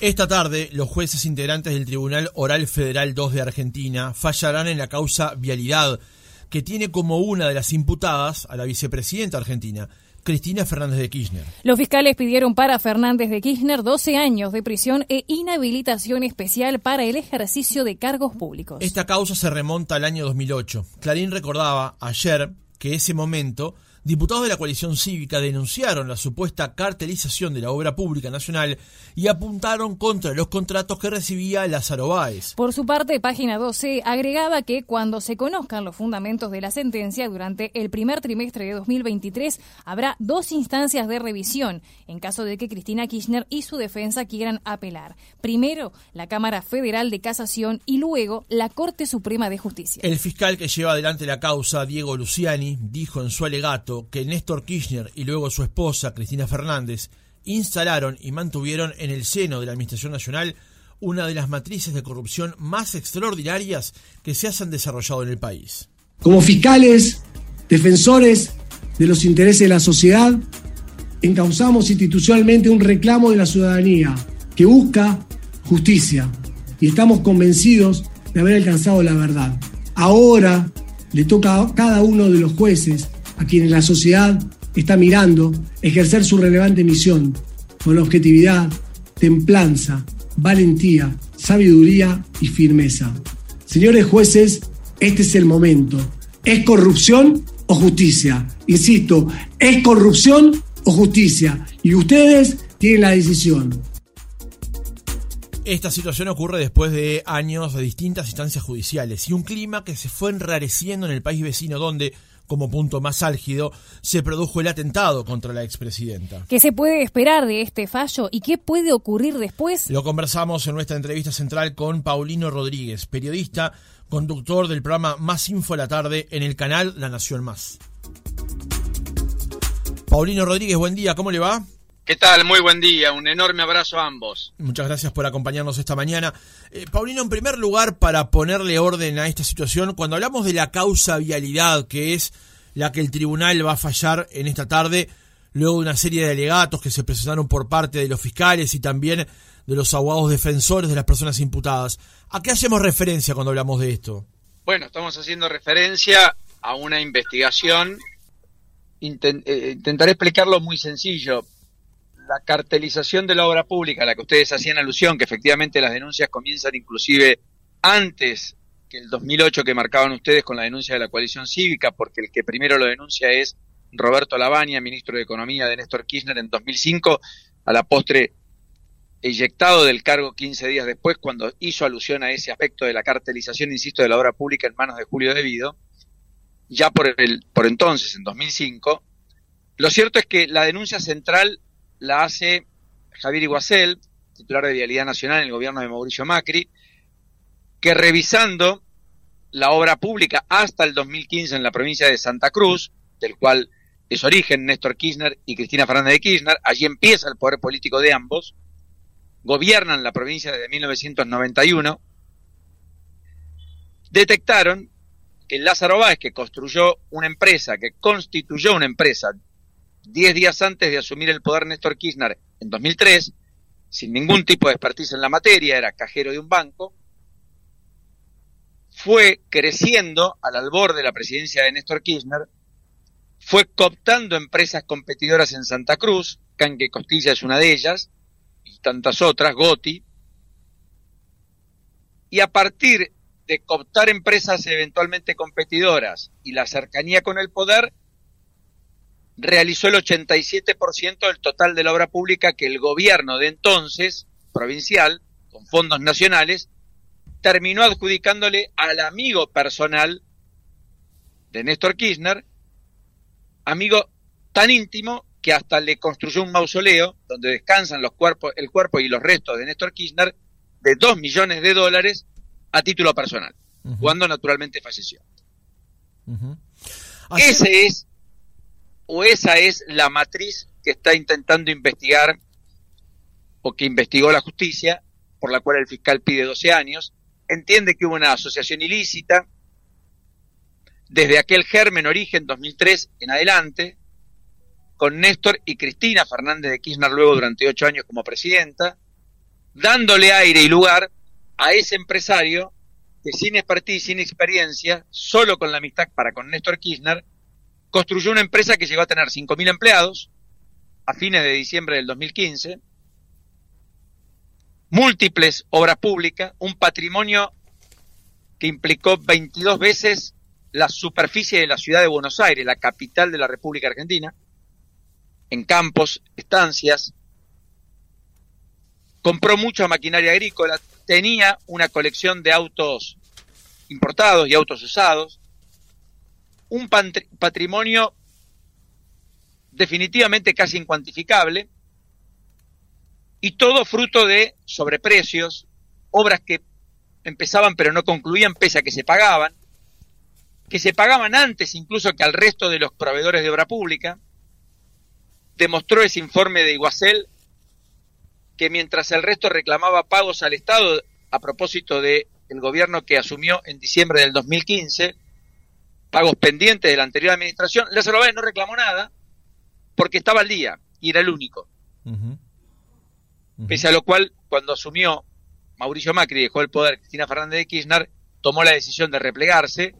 Esta tarde, los jueces integrantes del Tribunal Oral Federal 2 de Argentina fallarán en la causa Vialidad, que tiene como una de las imputadas a la vicepresidenta argentina, Cristina Fernández de Kirchner. Los fiscales pidieron para Fernández de Kirchner 12 años de prisión e inhabilitación especial para el ejercicio de cargos públicos. Esta causa se remonta al año 2008. Clarín recordaba ayer que ese momento diputados de la coalición cívica denunciaron la supuesta cartelización de la obra pública nacional y apuntaron contra los contratos que recibía Lázaro Báez. Por su parte, página 12 agregaba que cuando se conozcan los fundamentos de la sentencia durante el primer trimestre de 2023 habrá dos instancias de revisión en caso de que Cristina Kirchner y su defensa quieran apelar. Primero, la Cámara Federal de Casación y luego la Corte Suprema de Justicia. El fiscal que lleva adelante la causa, Diego Luciani, dijo en su alegato que Néstor Kirchner y luego su esposa, Cristina Fernández, instalaron y mantuvieron en el seno de la Administración Nacional una de las matrices de corrupción más extraordinarias que se hayan desarrollado en el país. Como fiscales, defensores de los intereses de la sociedad, encauzamos institucionalmente un reclamo de la ciudadanía que busca justicia y estamos convencidos de haber alcanzado la verdad. Ahora le toca a cada uno de los jueces a quienes la sociedad está mirando ejercer su relevante misión con objetividad, templanza, valentía, sabiduría y firmeza. Señores jueces, este es el momento. ¿Es corrupción o justicia? Insisto, ¿es corrupción o justicia? Y ustedes tienen la decisión. Esta situación ocurre después de años de distintas instancias judiciales y un clima que se fue enrareciendo en el país vecino donde como punto más álgido, se produjo el atentado contra la expresidenta. ¿Qué se puede esperar de este fallo y qué puede ocurrir después? Lo conversamos en nuestra entrevista central con Paulino Rodríguez, periodista, conductor del programa Más Info a la Tarde en el canal La Nación Más. Paulino Rodríguez, buen día, ¿cómo le va? ¿Qué tal? Muy buen día. Un enorme abrazo a ambos. Muchas gracias por acompañarnos esta mañana. Eh, Paulino, en primer lugar, para ponerle orden a esta situación, cuando hablamos de la causa vialidad, que es la que el tribunal va a fallar en esta tarde, luego de una serie de alegatos que se presentaron por parte de los fiscales y también de los abogados defensores de las personas imputadas, ¿a qué hacemos referencia cuando hablamos de esto? Bueno, estamos haciendo referencia a una investigación. Eh, intentaré explicarlo muy sencillo la cartelización de la obra pública a la que ustedes hacían alusión, que efectivamente las denuncias comienzan inclusive antes que el 2008 que marcaban ustedes con la denuncia de la coalición cívica, porque el que primero lo denuncia es Roberto Lavagna, ministro de Economía de Néstor Kirchner en 2005, a la postre eyectado del cargo 15 días después, cuando hizo alusión a ese aspecto de la cartelización, insisto, de la obra pública en manos de Julio Devido, ya por, el, por entonces, en 2005. Lo cierto es que la denuncia central la hace Javier Iguacel, titular de Vialidad Nacional en el gobierno de Mauricio Macri, que revisando la obra pública hasta el 2015 en la provincia de Santa Cruz, del cual es origen Néstor Kirchner y Cristina Fernández de Kirchner, allí empieza el poder político de ambos, gobiernan la provincia desde 1991, detectaron que Lázaro Báez, que construyó una empresa, que constituyó una empresa diez días antes de asumir el poder Néstor Kirchner en 2003, sin ningún tipo de expertise en la materia, era cajero de un banco, fue creciendo al albor de la presidencia de Néstor Kirchner, fue cooptando empresas competidoras en Santa Cruz, Canque Costilla es una de ellas, y tantas otras, Goti, y a partir de cooptar empresas eventualmente competidoras y la cercanía con el poder, realizó el 87% del total de la obra pública que el gobierno de entonces, provincial, con fondos nacionales, terminó adjudicándole al amigo personal de Néstor Kirchner, amigo tan íntimo que hasta le construyó un mausoleo donde descansan los cuerpos, el cuerpo y los restos de Néstor Kirchner de 2 millones de dólares a título personal, cuando naturalmente falleció. Ese es o esa es la matriz que está intentando investigar o que investigó la justicia, por la cual el fiscal pide 12 años, entiende que hubo una asociación ilícita. Desde aquel germen origen 2003 en adelante, con Néstor y Cristina Fernández de Kirchner luego durante ocho años como presidenta, dándole aire y lugar a ese empresario que sin expertise, sin experiencia, solo con la amistad para con Néstor Kirchner, construyó una empresa que llegó a tener 5.000 empleados a fines de diciembre del 2015, múltiples obras públicas, un patrimonio que implicó 22 veces la superficie de la ciudad de Buenos Aires, la capital de la República Argentina, en campos, estancias, compró mucha maquinaria agrícola, tenía una colección de autos importados y autos usados, un patrimonio definitivamente casi incuantificable, y todo fruto de sobreprecios, obras que empezaban pero no concluían pese a que se pagaban, que se pagaban antes incluso que al resto de los proveedores de obra pública. Demostró ese informe de Iguacel que mientras el resto reclamaba pagos al Estado a propósito del el gobierno que asumió en diciembre del 2015, pagos pendientes de la anterior administración, Lázaro Báez no reclamó nada porque estaba al día y era el único. Pese a lo cual, cuando asumió Mauricio Macri y dejó el poder Cristina Fernández de Kirchner, tomó la decisión de replegarse,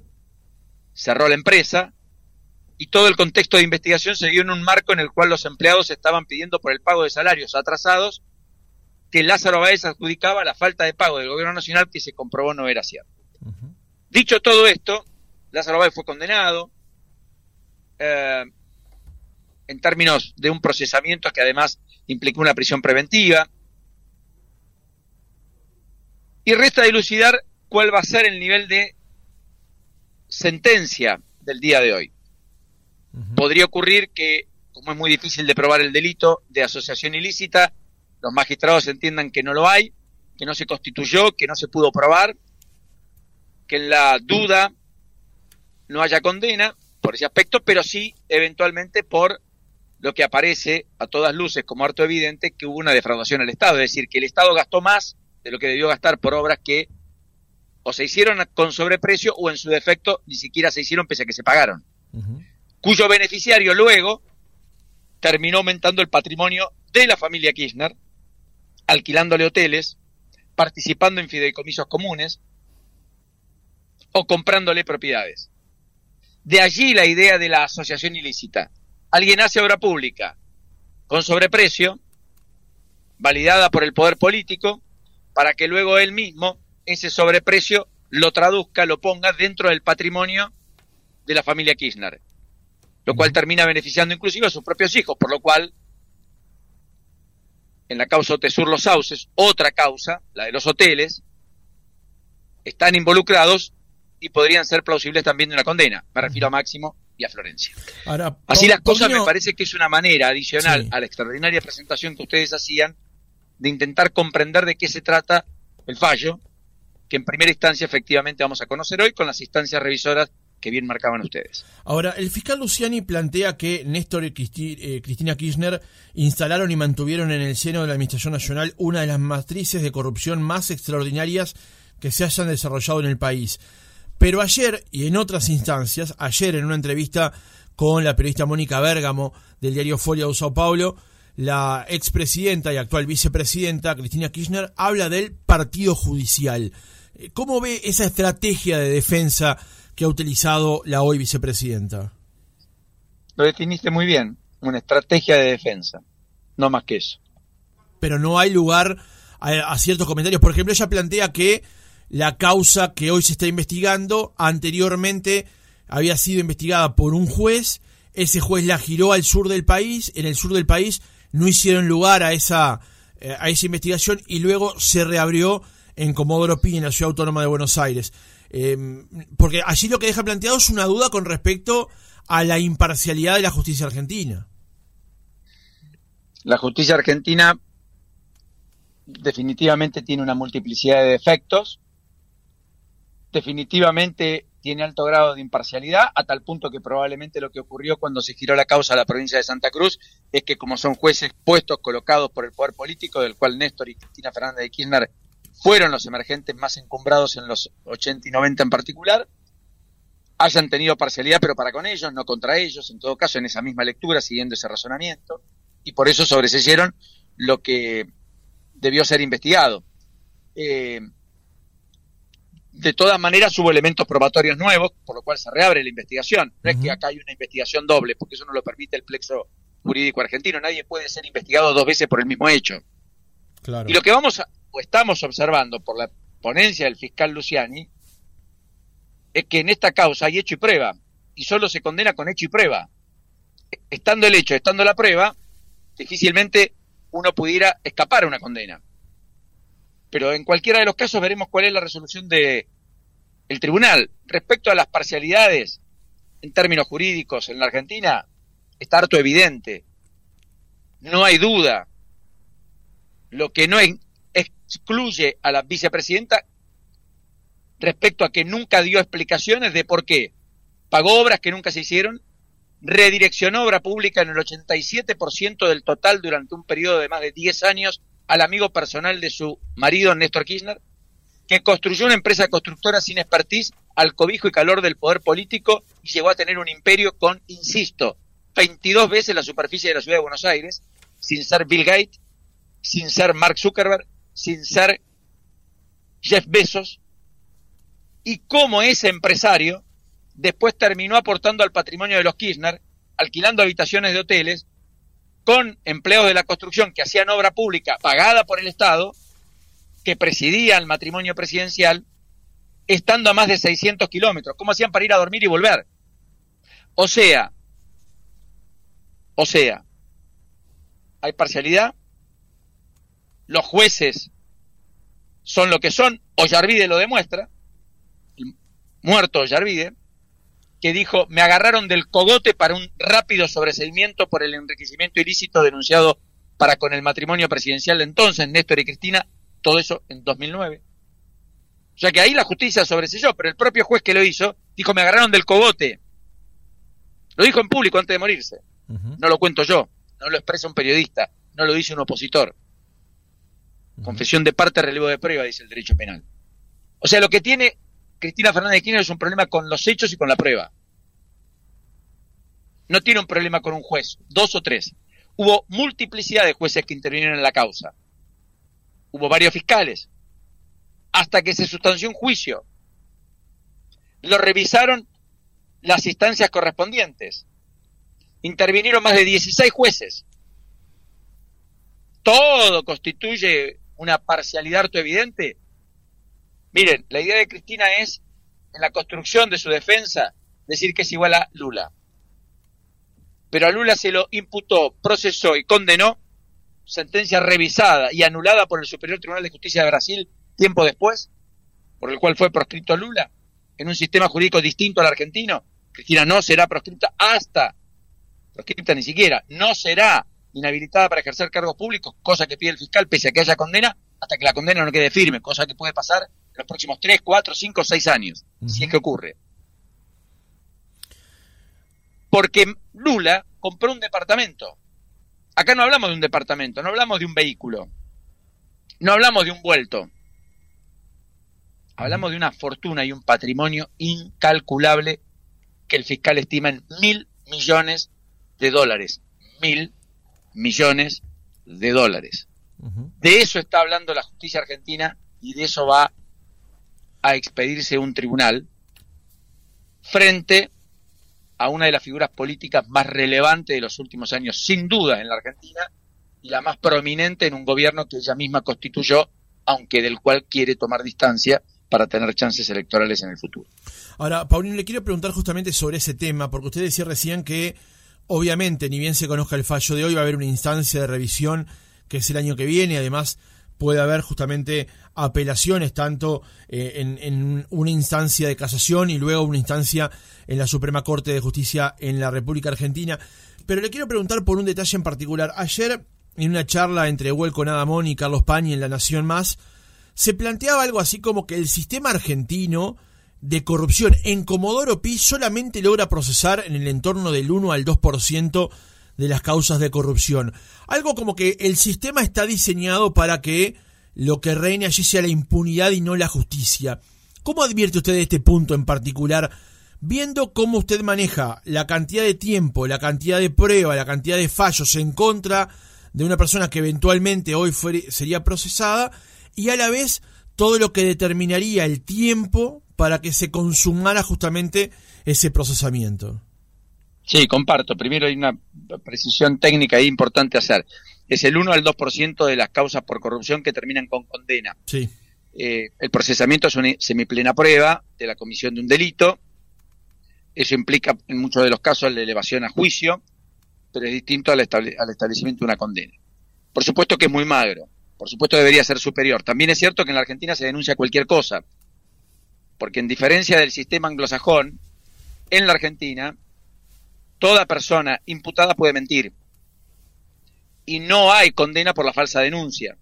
cerró la empresa y todo el contexto de investigación se dio en un marco en el cual los empleados estaban pidiendo por el pago de salarios atrasados que Lázaro Báez adjudicaba la falta de pago del gobierno nacional que se comprobó no era cierto. Dicho todo esto, Lázaro Báez fue condenado eh, en términos de un procesamiento que además implicó una prisión preventiva. Y resta dilucidar cuál va a ser el nivel de sentencia del día de hoy. Podría ocurrir que, como es muy difícil de probar el delito de asociación ilícita, los magistrados entiendan que no lo hay, que no se constituyó, que no se pudo probar, que en la duda no haya condena por ese aspecto, pero sí eventualmente por lo que aparece a todas luces como harto evidente que hubo una defraudación al Estado, es decir, que el Estado gastó más de lo que debió gastar por obras que o se hicieron con sobreprecio o en su defecto ni siquiera se hicieron pese a que se pagaron, cuyo beneficiario luego terminó aumentando el patrimonio de la familia Kirchner, alquilándole hoteles, participando en fideicomisos comunes o comprándole propiedades. De allí la idea de la asociación ilícita. Alguien hace obra pública con sobreprecio, validada por el poder político, para que luego él mismo ese sobreprecio lo traduzca, lo ponga dentro del patrimonio de la familia Kirchner, lo cual termina beneficiando inclusive a sus propios hijos, por lo cual en la causa Otesur Los Sauces, otra causa, la de los hoteles, están involucrados y podrían ser plausibles también de una condena. Me refiero a Máximo y a Florencia. Así las cosas me parece que es una manera adicional a la extraordinaria presentación que ustedes hacían de intentar comprender de qué se trata el fallo, que en primera instancia efectivamente vamos a conocer hoy con las instancias revisoras que bien marcaban ustedes. Ahora, el fiscal Luciani plantea que Néstor y eh, Cristina Kirchner instalaron y mantuvieron en el seno de la Administración Nacional una de las matrices de corrupción más extraordinarias que se hayan desarrollado en el país. Pero ayer, y en otras instancias, ayer en una entrevista con la periodista Mónica Bérgamo del diario Folia de Sao Paulo, la expresidenta y actual vicepresidenta Cristina Kirchner habla del partido judicial. Eh, ¿Cómo ve esa estrategia de defensa que ha utilizado la hoy vicepresidenta? Lo definiste muy bien, una estrategia de defensa, no más que eso. Pero no hay lugar a, ciertos comentarios. Por ejemplo, ella plantea que la causa que hoy se está investigando anteriormente había sido investigada por un juez, ese juez la giró al sur del país, en el sur del país no hicieron lugar a esa, eh, a esa investigación y luego se reabrió en Comodoro Pi, en la Ciudad Autónoma de Buenos Aires. Em, porque allí lo que deja planteado es una duda con respecto a la imparcialidad de la justicia argentina. La justicia argentina definitivamente tiene una multiplicidad de defectos, definitivamente tiene alto grado de imparcialidad, a tal punto que probablemente lo que ocurrió cuando se giró la causa a la provincia de Santa Cruz es que como son jueces puestos, colocados por el poder político, del cual Néstor y Cristina Fernández de Kirchner fueron los emergentes más encumbrados en los 80 y 90 en particular, hayan tenido parcialidad, pero para con ellos, no contra ellos, en todo caso, en esa misma lectura, siguiendo ese razonamiento, y por eso sobreseyeron lo que debió ser investigado. Eh, de todas maneras hubo elementos probatorios nuevos, por lo cual se reabre la investigación. No es que acá hay una investigación doble, porque eso no lo permite el plexo jurídico argentino. Nadie puede ser investigado dos veces por el mismo hecho. Y lo que vamos o estamos observando por la ponencia del fiscal Luciani es que en esta causa hay hecho y prueba, y solo se condena con hecho y prueba. Estando el hecho, estando la prueba, difícilmente uno pudiera escapar a una condena. Pero en cualquiera de los casos veremos cuál es la resolución de el tribunal. Respecto a las parcialidades en términos jurídicos en la Argentina, está harto evidente. No hay duda. Lo que no excluye a la vicepresidenta respecto a que nunca dio explicaciones de por qué pagó obras que nunca se hicieron, redireccionó obra pública en el 87% del total durante un periodo de más de 10 años al amigo personal de su marido, Néstor Kirchner, que construyó una empresa constructora sin expertise al cobijo y calor del poder político y llegó a tener un imperio con, insisto, 22 veces la superficie de la ciudad de Buenos Aires, sin ser Bill Gates, sin ser Mark Zuckerberg, sin ser Jeff Bezos, y cómo ese empresario después terminó aportando al patrimonio de los Kirchner, alquilando habitaciones de hoteles con empleos de la construcción que hacían obra pública pagada por el Estado, que presidía el matrimonio presidencial, estando a más de 600 kilómetros. ¿Cómo hacían para ir a dormir y volver? O sea, o sea, hay parcialidad, los jueces son lo que son, Ollarvide lo demuestra, muerto Ollarvide, que dijo, me agarraron del cogote para un rápido sobreseimiento por el enriquecimiento ilícito denunciado para con el matrimonio presidencial de entonces, Néstor y Cristina, todo eso en 2009. O sea que ahí la justicia sobreselló, pero el propio juez que lo hizo dijo, me agarraron del cogote. Lo dijo en público antes de morirse. No lo cuento yo, no lo expresa un periodista, no lo dice un opositor. Confesión de parte, relevo de prueba, dice el derecho penal. O sea, lo que tiene Cristina Fernández de Kirchner es un problema con los hechos y con la prueba. No tiene un problema con un juez, dos o tres. Hubo multiplicidad de jueces que intervinieron en la causa. Hubo varios fiscales. Hasta que se sustanció un juicio. Lo revisaron las instancias correspondientes. Intervinieron más de 16 jueces. Todo constituye una parcialidad harto evidente Miren, la idea de Cristina es, en la construcción de su defensa, decir que es igual a Lula. Pero a Lula se lo imputó, procesó y condenó, sentencia revisada y anulada por el Superior Tribunal de Justicia de Brasil tiempo después, por el cual fue proscrito Lula, en un sistema jurídico distinto al argentino. Cristina no será proscripta hasta, proscripta ni siquiera, no será inhabilitada para ejercer cargos públicos, cosa que pide el fiscal pese a que haya condena, hasta que la condena no quede firme, cosa que puede pasar los próximos 3, 4, 5, 6 años, si es que ocurre. Porque Lula compró un departamento. Acá no hablamos de un departamento, no hablamos de un vehículo, no hablamos de un vuelto. Hablamos de una fortuna y un patrimonio incalculable que el fiscal estima en mil millones de dólares. Mil millones de dólares. De eso está hablando la justicia argentina y de eso va a expedirse un tribunal frente a una de las figuras políticas más relevantes de los últimos años, sin duda, en la Argentina, y la más prominente en un gobierno que ella misma constituyó, aunque del cual quiere tomar distancia para tener chances electorales en el futuro. Ahora, Paulino, le quiero preguntar justamente sobre ese tema, porque usted decía recién que, obviamente, ni bien se conozca el fallo de hoy, va a haber una instancia de revisión que es el año que viene, además puede haber justamente apelaciones tanto eh, en, una instancia de casación y luego una instancia en la Suprema Corte de Justicia en la República Argentina. Pero le quiero preguntar por un detalle en particular. Ayer, en una charla entre Huelco Nadamón y Carlos Pañi en La Nación Más, se planteaba algo así como que el sistema argentino de corrupción en Comodoro Pi solamente logra procesar en el entorno del 1 al 2% de las causas de corrupción. Algo como que el sistema está diseñado para que lo que reine allí sea la impunidad y no la justicia. ¿Cómo advierte usted este punto en particular? Viendo cómo usted maneja la cantidad de tiempo, la cantidad de pruebas, la cantidad de fallos en contra de una persona que eventualmente hoy sería procesada y a la vez todo lo que determinaría el tiempo para que se consumara justamente ese procesamiento. Sí, comparto. Primero hay una precisión técnica ahí importante hacer. Es el 1 al 2% de las causas por corrupción que terminan con condena. Sí. Eh, el procesamiento es una semiplena prueba de la comisión de un delito. Eso implica en muchos de los casos la elevación a juicio, pero es distinto al, al establecimiento de una condena. Por supuesto que es muy magro. Por supuesto debería ser superior. También es cierto que en la Argentina se denuncia cualquier cosa. Porque en diferencia del sistema anglosajón, en la Argentina toda persona imputada puede mentir. Y no hay condena por la falsa denuncia.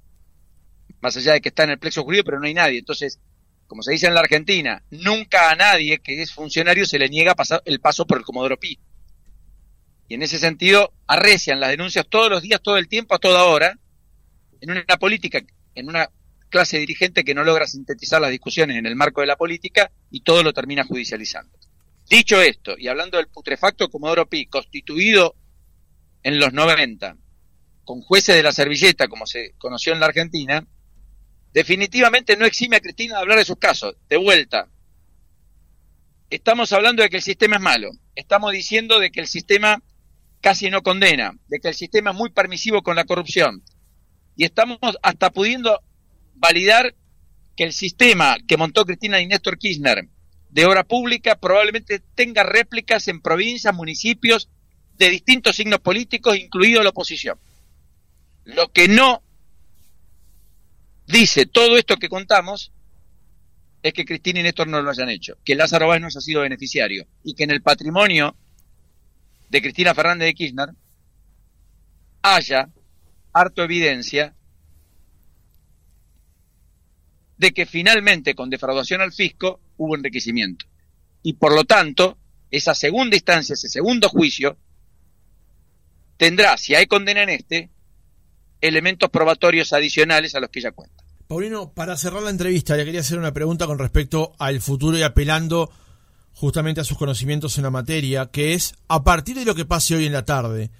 Más allá de que está en el plexo jurídico, pero no hay nadie. Entonces, como se dice en la Argentina, nunca a nadie que es funcionario se le niega el paso por el Comodoro Pi. Y en ese sentido, arrecian las denuncias todos los días, todo el tiempo, a toda hora, en una política, en una clase dirigente que no logra sintetizar las discusiones en el marco de la política y todo lo termina judicializando. Dicho esto, y hablando del putrefacto Comodoro Pi, constituido en los 90, con jueces de la servilleta, como se conoció en la Argentina, definitivamente no exime a Cristina de hablar de sus casos. De vuelta, estamos hablando de que el sistema es malo, estamos diciendo de que el sistema casi no condena, de que el sistema es muy permisivo con la corrupción, y estamos hasta pudiendo validar que el sistema que montó Cristina y Néstor Kirchner de obra pública probablemente tenga réplicas en provincias, municipios de distintos signos políticos, incluido la oposición. Lo que no dice todo esto que contamos es que Cristina y Néstor no lo hayan hecho, que Lázaro Báez no haya sido beneficiario y que en el patrimonio de Cristina Fernández de Kirchner haya harto evidencia de que finalmente con defraudación al fisco hubo enriquecimiento. Y por lo tanto, esa segunda instancia, ese segundo juicio, tendrá, si hay condena en este, elementos probatorios adicionales a los que ya cuenta. Paulino, para cerrar la entrevista, le quería hacer una pregunta con respecto al futuro y apelando justamente a sus conocimientos en la materia, que es, a partir de lo que pase hoy en la tarde,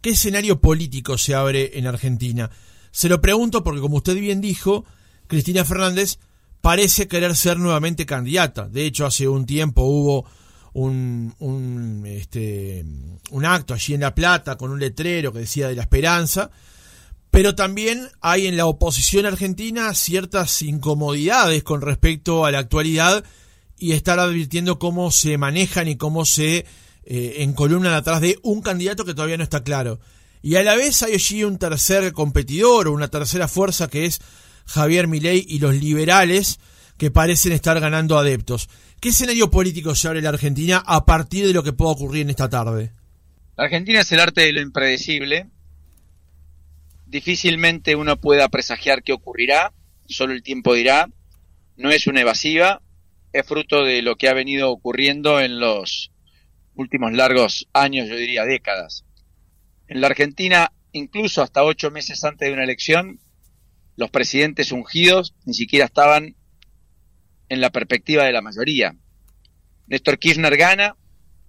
¿qué escenario político se abre en Argentina? Se lo pregunto porque, como usted bien dijo, Cristina Fernández parece querer ser nuevamente candidata. De hecho, hace un tiempo hubo un, un, este, un acto allí en La Plata con un letrero que decía de la esperanza, pero también hay en la oposición argentina ciertas incomodidades con respecto a la actualidad y estar advirtiendo cómo se manejan y cómo se eh, encolumnan atrás de un candidato que todavía no está claro. Y a la vez hay allí un tercer competidor o una tercera fuerza que es Javier Milei y los liberales que parecen estar ganando adeptos. ¿Qué escenario político se abre la Argentina a partir de lo que pueda ocurrir en esta tarde? La Argentina es el arte de lo impredecible. Difícilmente uno pueda presagiar qué ocurrirá, solo el tiempo dirá. No es una evasiva, es fruto de lo que ha venido ocurriendo en los últimos largos años, yo diría décadas. En la Argentina, incluso hasta ocho meses antes de una elección, los presidentes ungidos ni siquiera estaban en la perspectiva de la mayoría. Néstor Kirchner gana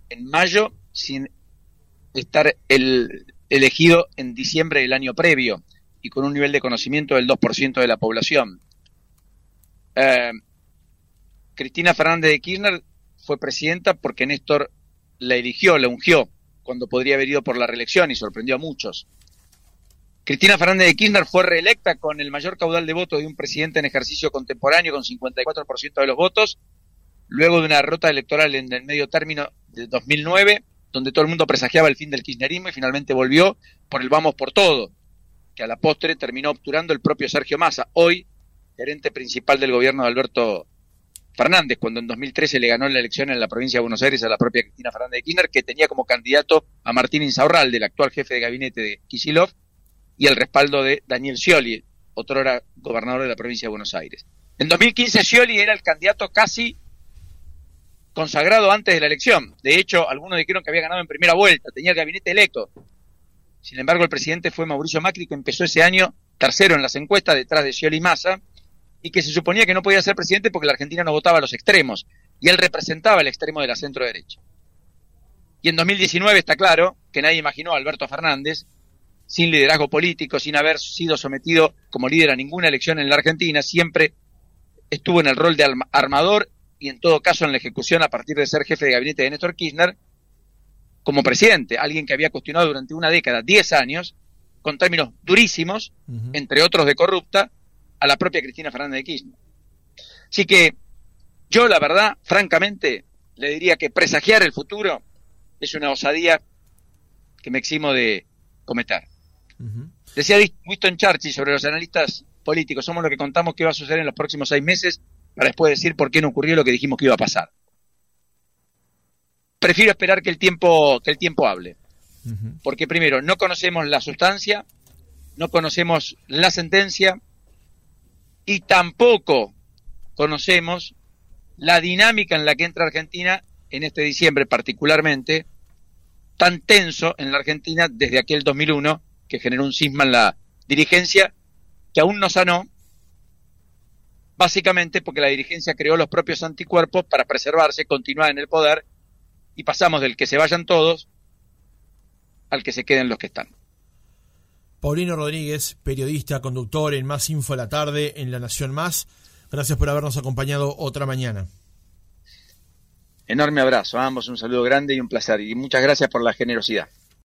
en mayo sin estar el, elegido en diciembre del año previo y con un nivel de conocimiento del 2% de la población. Eh, Cristina Fernández de Kirchner fue presidenta porque Néstor la eligió, la ungió, cuando podría haber ido por la reelección y sorprendió a muchos. Cristina Fernández de Kirchner fue reelecta con el mayor caudal de votos de un presidente en ejercicio contemporáneo, con 54% de los votos, luego de una derrota electoral en el medio término de 2009, donde todo el mundo presagiaba el fin del kirchnerismo y finalmente volvió por el vamos por todo, que a la postre terminó obturando el propio Sergio Massa, hoy gerente principal del gobierno de Alberto Fernández, cuando en 2013 le ganó la elección en la provincia de Buenos Aires a la propia Cristina Fernández de Kirchner, que tenía como candidato a Martín Insaurralde, el actual jefe de gabinete de Kisilov, y el respaldo de Daniel Scioli, otro era gobernador de la provincia de Buenos Aires. En 2015 Scioli era el candidato casi consagrado antes de la elección. De hecho, algunos dijeron que había ganado en primera vuelta, tenía el gabinete electo. Sin embargo, el presidente fue Mauricio Macri, que empezó ese año tercero en las encuestas detrás de Scioli Massa, y que se suponía que no podía ser presidente porque la Argentina no votaba a los extremos, y él representaba el extremo de la centro derecha. Y en 2019 está claro que nadie imaginó a Alberto Fernández sin liderazgo político, sin haber sido sometido como líder a ninguna elección en la Argentina, siempre estuvo en el rol de armador y en todo caso en la ejecución a partir de ser jefe de gabinete de Néstor Kirchner, como presidente, alguien que había cuestionado durante una década, 10 años, con términos durísimos, entre otros de corrupta, a la propia Cristina Fernández de Kirchner. Así que yo, la verdad, francamente, le diría que presagiar el futuro es una osadía que me eximo de cometer. Decía Winston Churchill sobre los analistas políticos, somos los que contamos qué va a suceder en los próximos seis meses para después decir por qué no ocurrió lo que dijimos que iba a pasar. Prefiero esperar que el tiempo, que el tiempo hable. Porque primero, no conocemos la sustancia, no conocemos la sentencia y tampoco conocemos la dinámica en la que entra Argentina en este diciembre particularmente, tan tenso en la Argentina desde aquel 2001 que generó un cisma en la dirigencia que aún no sanó, básicamente porque la dirigencia creó los propios anticuerpos para preservarse, continuar en el poder y pasamos del que se vayan todos al que se queden los que están. Paulino Rodríguez, periodista, conductor en Más Info a la tarde en La Nación Más. Gracias por habernos acompañado otra mañana. Enorme abrazo a ambos, un saludo grande y un placer. Y muchas gracias por la generosidad.